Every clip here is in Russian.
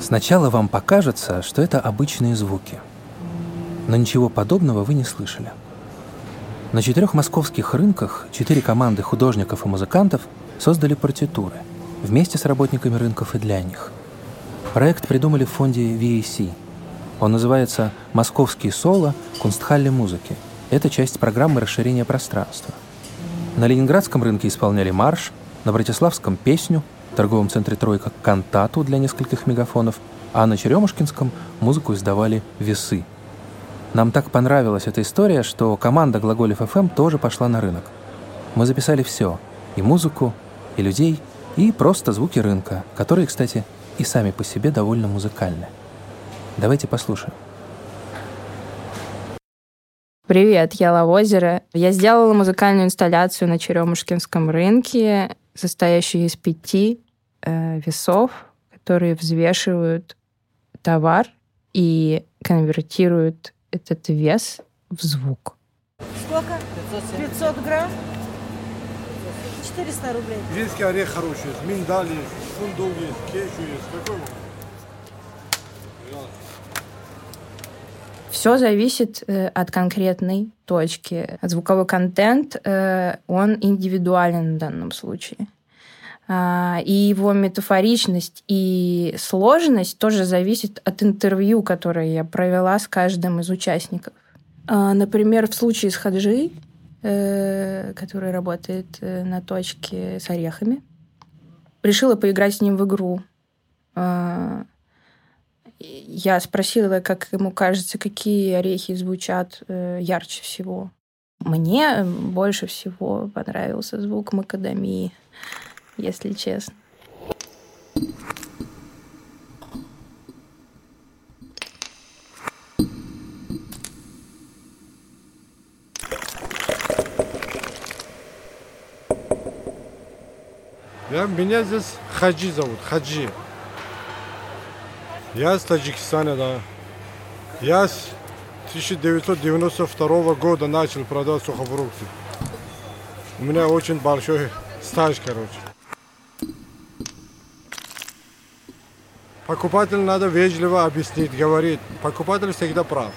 Сначала вам покажется, что это обычные звуки. Но ничего подобного вы не слышали. На четырех московских рынках четыре команды художников и музыкантов создали партитуры вместе с работниками рынков и для них. Проект придумали в фонде VAC. Он называется «Московские соло. Кунстхалле музыки». Это часть программы расширения пространства. На Ленинградском рынке исполняли марш, на Братиславском — песню, в торговом центре «Тройка» — кантату для нескольких мегафонов, а на Черемушкинском музыку издавали «Весы». Нам так понравилась эта история, что команда Глаголев ФМ тоже пошла на рынок. Мы записали все — и музыку, и людей, и просто звуки рынка, которые, кстати, и сами по себе довольно музыкальны. Давайте послушаем. Привет, я Лавозера. Я сделала музыкальную инсталляцию на Черемушкинском рынке, состоящую из пяти э, весов, которые взвешивают товар и конвертируют этот вес в звук. Сколько? 500 грамм? 400 рублей. Винский орех хороший фундук есть, кешью есть. Какой Все зависит э, от конкретной точки. Звуковой контент, э, он индивидуален в данном случае. А, и его метафоричность и сложность тоже зависит от интервью, которое я провела с каждым из участников. А, например, в случае с Хаджи, э, который работает на точке с орехами, решила поиграть с ним в игру. Я спросила, как ему кажется, какие орехи звучат э, ярче всего. Мне больше всего понравился звук макадамии если честно. Я, меня здесь Хаджи зовут, Хаджи. Я с Таджикистана, да. Я с 1992 года начал продавать сухофрукты. У меня очень большой стаж, короче. Покупателю надо вежливо объяснить, говорить. Покупатель всегда прав.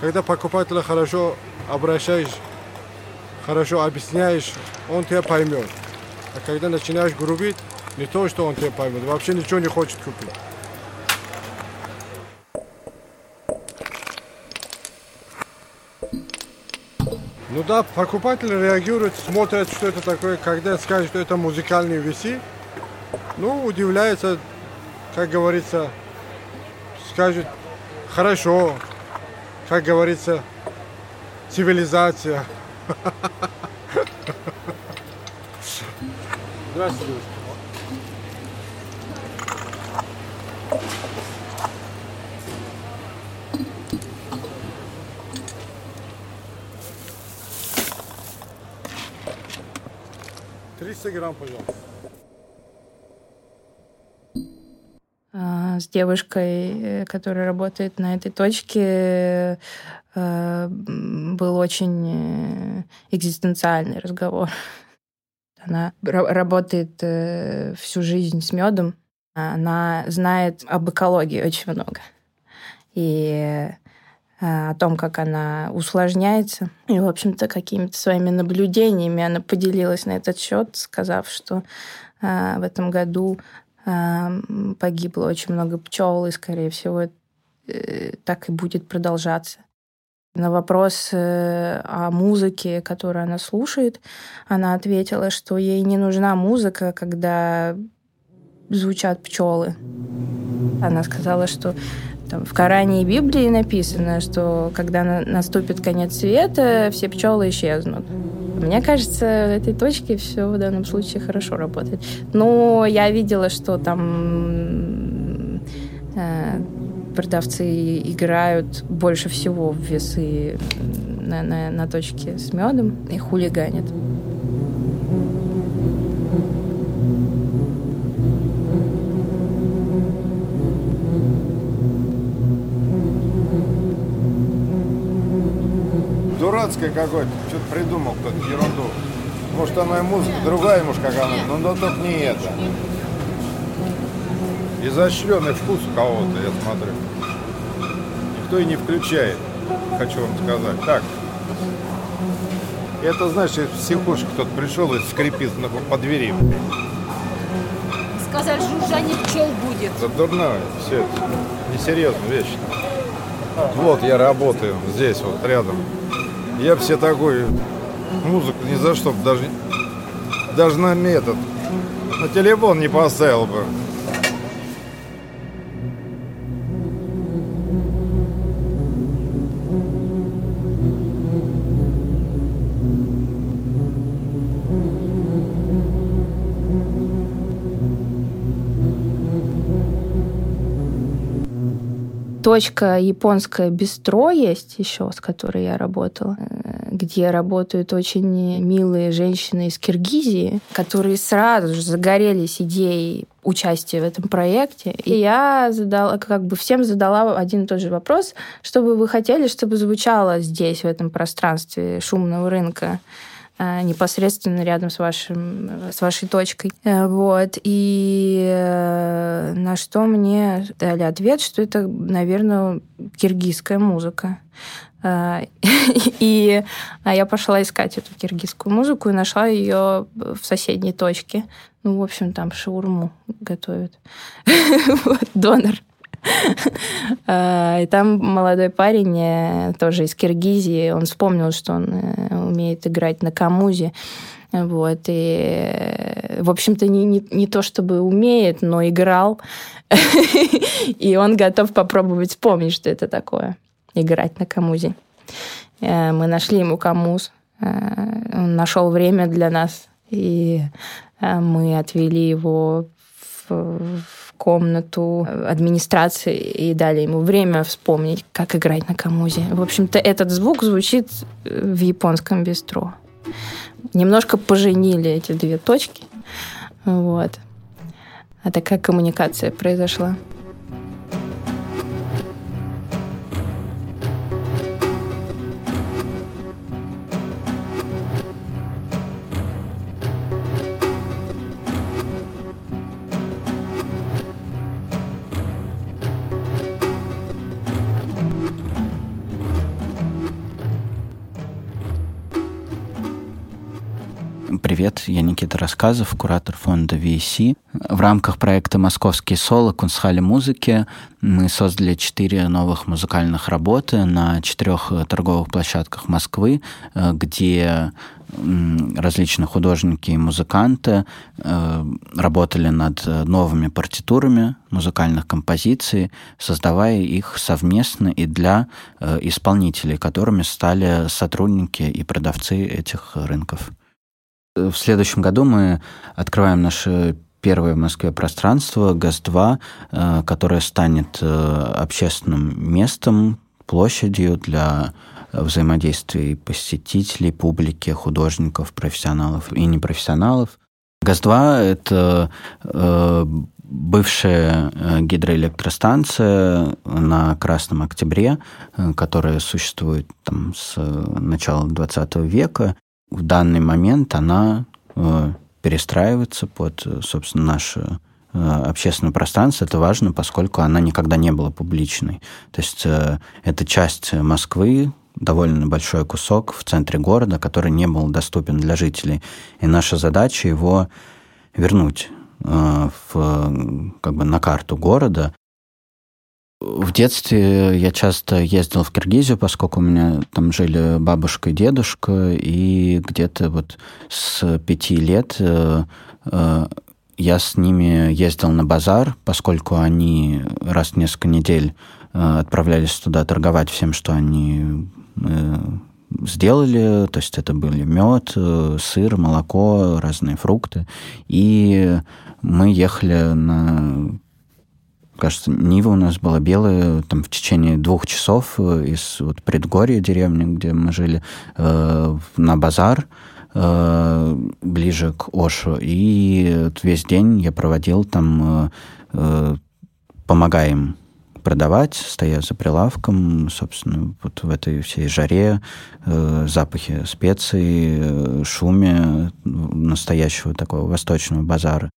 Когда покупателя хорошо обращаешь, хорошо объясняешь, он тебя поймет. А когда начинаешь грубить, не то, что он тебя поймет, вообще ничего не хочет купить. Ну да, покупатель реагирует, смотрит, что это такое, когда скажет, что это музыкальные весы, ну, удивляется, как говорится, скажет, хорошо, как говорится, цивилизация. Здравствуйте, девушка. Триста грамм, пожалуйста. А, с девушкой, э, которая работает на этой точке, э, был очень э, экзистенциальный разговор. Она работает всю жизнь с медом. Она знает об экологии очень много. И о том, как она усложняется. И, в общем-то, какими-то своими наблюдениями она поделилась на этот счет, сказав, что в этом году погибло очень много пчел, и, скорее всего, э, так и будет продолжаться. На вопрос э, о музыке, которую она слушает, она ответила, что ей не нужна музыка, когда звучат пчелы. Она сказала, что там, в Коране и Библии написано, что когда наступит конец света, все пчелы исчезнут. Мне кажется, в этой точке все в данном случае хорошо работает. Но я видела, что там э, продавцы играют больше всего в весы на, на, на точке с медом и хулиганят. Дурацкое какое-то, что-то придумал кто-то, ерунду. Может, она и музыка другая, может, как она, но, но только не это. изощренный вкус у кого-то, я смотрю. Никто и не включает, хочу вам сказать. Так, это, значит, в психушке кто-то пришел и скрипит по двери. Сказали, жужжание пчел будет. Это дурное, все это несерьезно вещь. Вот я работаю здесь вот рядом. Я все такой музыку ни за что даже даже на метод на телефон не поставил бы. Точка японская бистро есть еще, с которой я работала, э, где работают очень милые женщины из Киргизии, которые сразу же загорелись идеей участия в этом проекте. И я задала, как бы всем задала один и тот же вопрос, что бы вы хотели, чтобы звучало здесь, в этом пространстве шумного рынка. Э, непосредственно рядом с, вашим, с вашей точкой. Э, вот. И э, на что мне дали ответ, что это, наверное, киргизская музыка. И а я пошла искать эту киргизскую музыку и нашла ее в соседней точке. Ну, в общем, там шаурму готовят. Донор. А, и там молодой парень, э, тоже из Киргизии, он вспомнил, что он э, умеет играть на камузе. Вот, и, э, в общем-то, не, не, не то чтобы умеет, но играл. И он готов попробовать вспомнить, что это такое, играть на камузе. Мы нашли ему камуз. Он нашел время для нас, и мы отвели его в, комнату администрации и дали ему время вспомнить, как играть на камузе. В общем-то, этот звук звучит э, в японском бистро. Немножко поженили эти две точки. Вот. А такая коммуникация произошла. Привет, я Никита Рассказов, куратор фонда VC. В рамках проекта «Московские соло. Кунстхали музыки» мы создали четыре новых музыкальных работы на четырех торговых площадках Москвы, э, где различные художники и музыканты э, работали над новыми партитурами музыкальных композиций, создавая их совместно и для э, исполнителей, которыми стали сотрудники и продавцы этих рынков. В следующем году мы открываем наше первое в Москве пространство ГАЗ-2, э, которое станет э, общественным местом, площадью для взаимодействия посетителей, публики, художников, профессионалов и непрофессионалов. ГАЗ-2 — это э, бывшая гидроэлектростанция на Красном Октябре, которая существует там с начала 20 века в данный момент она э, перестраивается под, собственно, наше э, общественное пространство. Это важно, поскольку она никогда не была публичной. То есть э, это часть Москвы, довольно большой кусок в центре города, который не был доступен для жителей. И наша задача его вернуть в, как бы на карту города, в детстве я часто ездил в Киргизию, поскольку у меня там жили бабушка и дедушка, и где-то вот с пяти лет э, э, я с ними ездил на базар, поскольку они раз в несколько недель э, отправлялись туда торговать всем, что они сделали, то есть это были мед, сыр, молоко, разные фрукты, и мы ехали на кажется, Нива у нас была белая там в течение двух часов э, из вот, предгорья деревни, где мы жили, э, на базар э, ближе к Ошу. И весь день я проводил там, э, э, помогая им продавать, стоя за прилавком, собственно, вот в этой всей жаре, э, запахе специй, э, шуме настоящего такого восточного базара.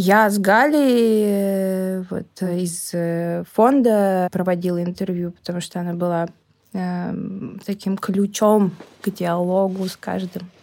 Я с Галей э, вот, из э, фонда проводила интервью, потому что она была э, таким ключом к диалогу с каждым. Э,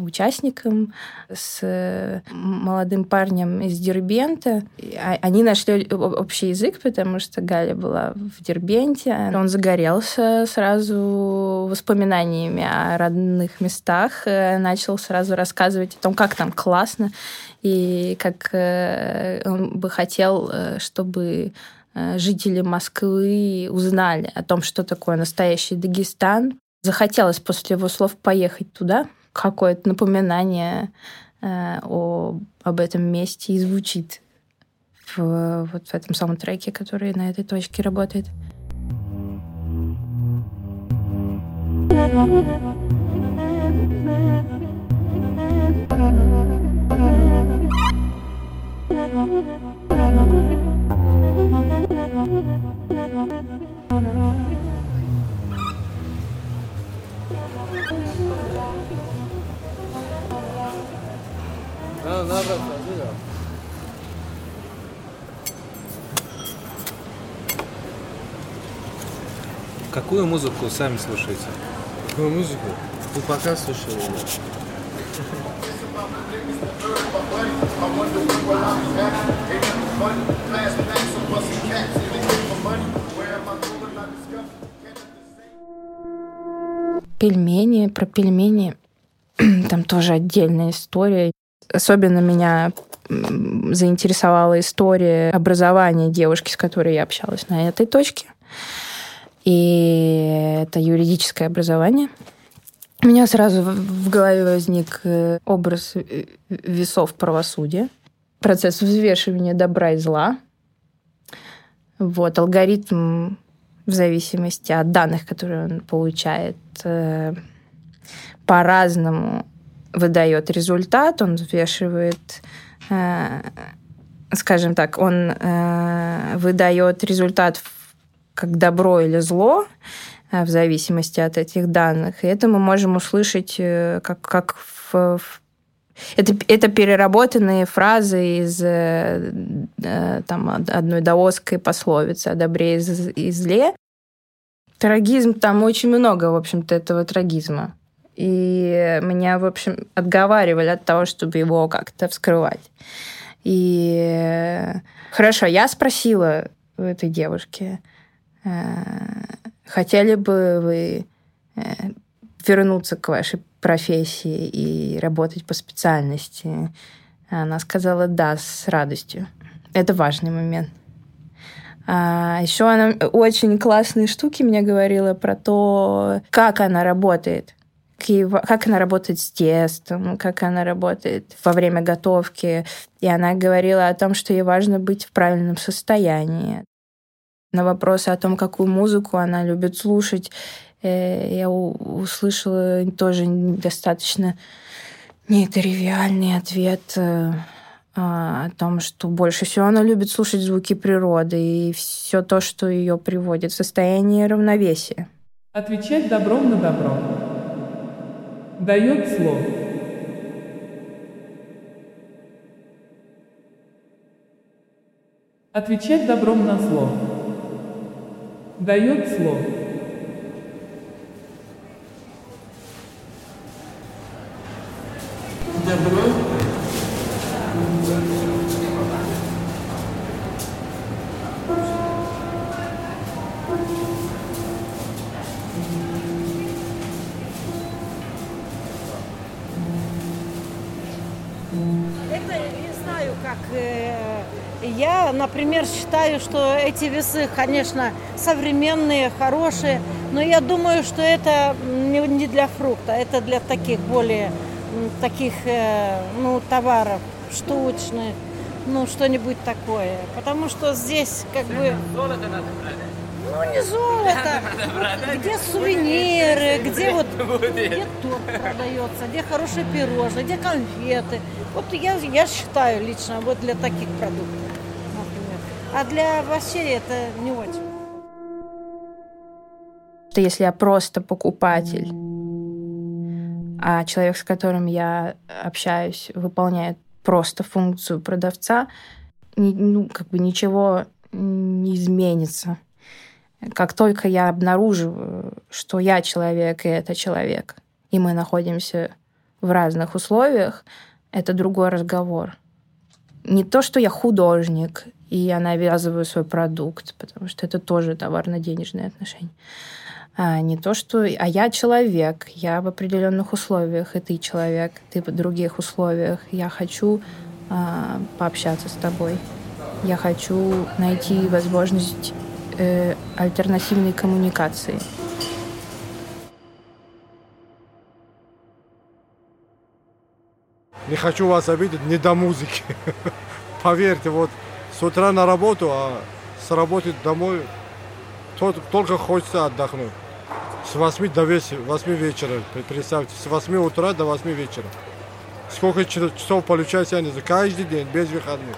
участником, с э, молодым парнем из Дербента. А, они нашли общий язык, потому что Галя была в Дербенте. Он загорелся сразу воспоминаниями о родных местах, э, начал сразу рассказывать о том, как там классно, и как он бы хотел, чтобы жители Москвы узнали о том, что такое настоящий Дагестан. Захотелось после его слов поехать туда, какое-то напоминание э, о, об этом месте и звучит в, вот в этом самом треке, который на этой точке работает. Какую музыку сами слушаете? Какую музыку? Вы пока слушали ее? Пельмени, про пельмени там тоже отдельная история. Особенно меня заинтересовала история образования девушки, с которой я общалась на этой точке. И это юридическое образование. У меня сразу в голове возник э, образ э, весов правосудия, процесс взвешивания добра и зла. Вот, алгоритм в зависимости от данных, которые он получает, э, по-разному выдает результат, он взвешивает, скажем так, он выдает результат как добро или зло, э, в зависимости от этих данных. И это мы можем услышать э, как, как в, в это, это переработанные фразы из э, там, одной даосской пословицы о добре и зле. Трагизм, там очень много, в общем-то, этого трагизма. И меня, в общем, отговаривали от того, чтобы его как-то вскрывать. И хорошо, я спросила у этой девушки, Э, хотели бы вы э, вернуться к вашей профессии и работать по специальности? Она сказала да, с радостью. Это важный момент. А еще она очень классные штуки мне говорила про то, как она работает. Как она работает с тестом, как она работает во время готовки. И она говорила о том, что ей важно быть в правильном состоянии на вопросы о том, какую музыку она любит слушать, э, я услышала тоже достаточно нетривиальный ответ э, о том, что больше всего она любит слушать звуки природы и все то, что ее приводит в состояние равновесия. Отвечать добром на добро. Дает слово. Отвечать добром на зло дает слово. Считаю, что эти весы, конечно, современные, хорошие, но я думаю, что это не для фрукта, это для таких более таких э, ну, товаров штучных, ну, что-нибудь такое. Потому что здесь как бы... Золото надо брать. Ну, не золото. Где сувениры, где вот где торт продается, где хорошие пирожные, где конфеты. Вот я, я считаю лично вот для таких продуктов. А для овощей это не очень. Что если я просто покупатель, а человек, с которым я общаюсь, выполняет просто функцию продавца, ну, как бы ничего не изменится. Как только я обнаруживаю, что я человек, и это человек, и мы находимся в разных условиях, это другой разговор. Не то, что я художник, и я навязываю свой продукт, потому что это тоже товарно-денежные отношения. А не то, что... А я человек, я в определенных условиях, и ты человек, ты в других условиях. Я хочу а, пообщаться с тобой. Я хочу найти возможность э, альтернативной коммуникации. Не хочу вас обидеть, не до музыки. Поверьте, вот утра на работу, а с работы домой только хочется отдохнуть. С 8 до 8 вечера, представьте, с 8 утра до 8 вечера. Сколько часов получается, я не знаю, каждый день, без выходных.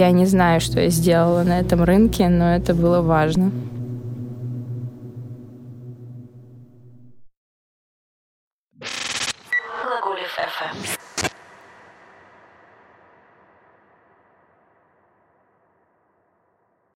Я не знаю, что я сделала на этом рынке, но это было важно.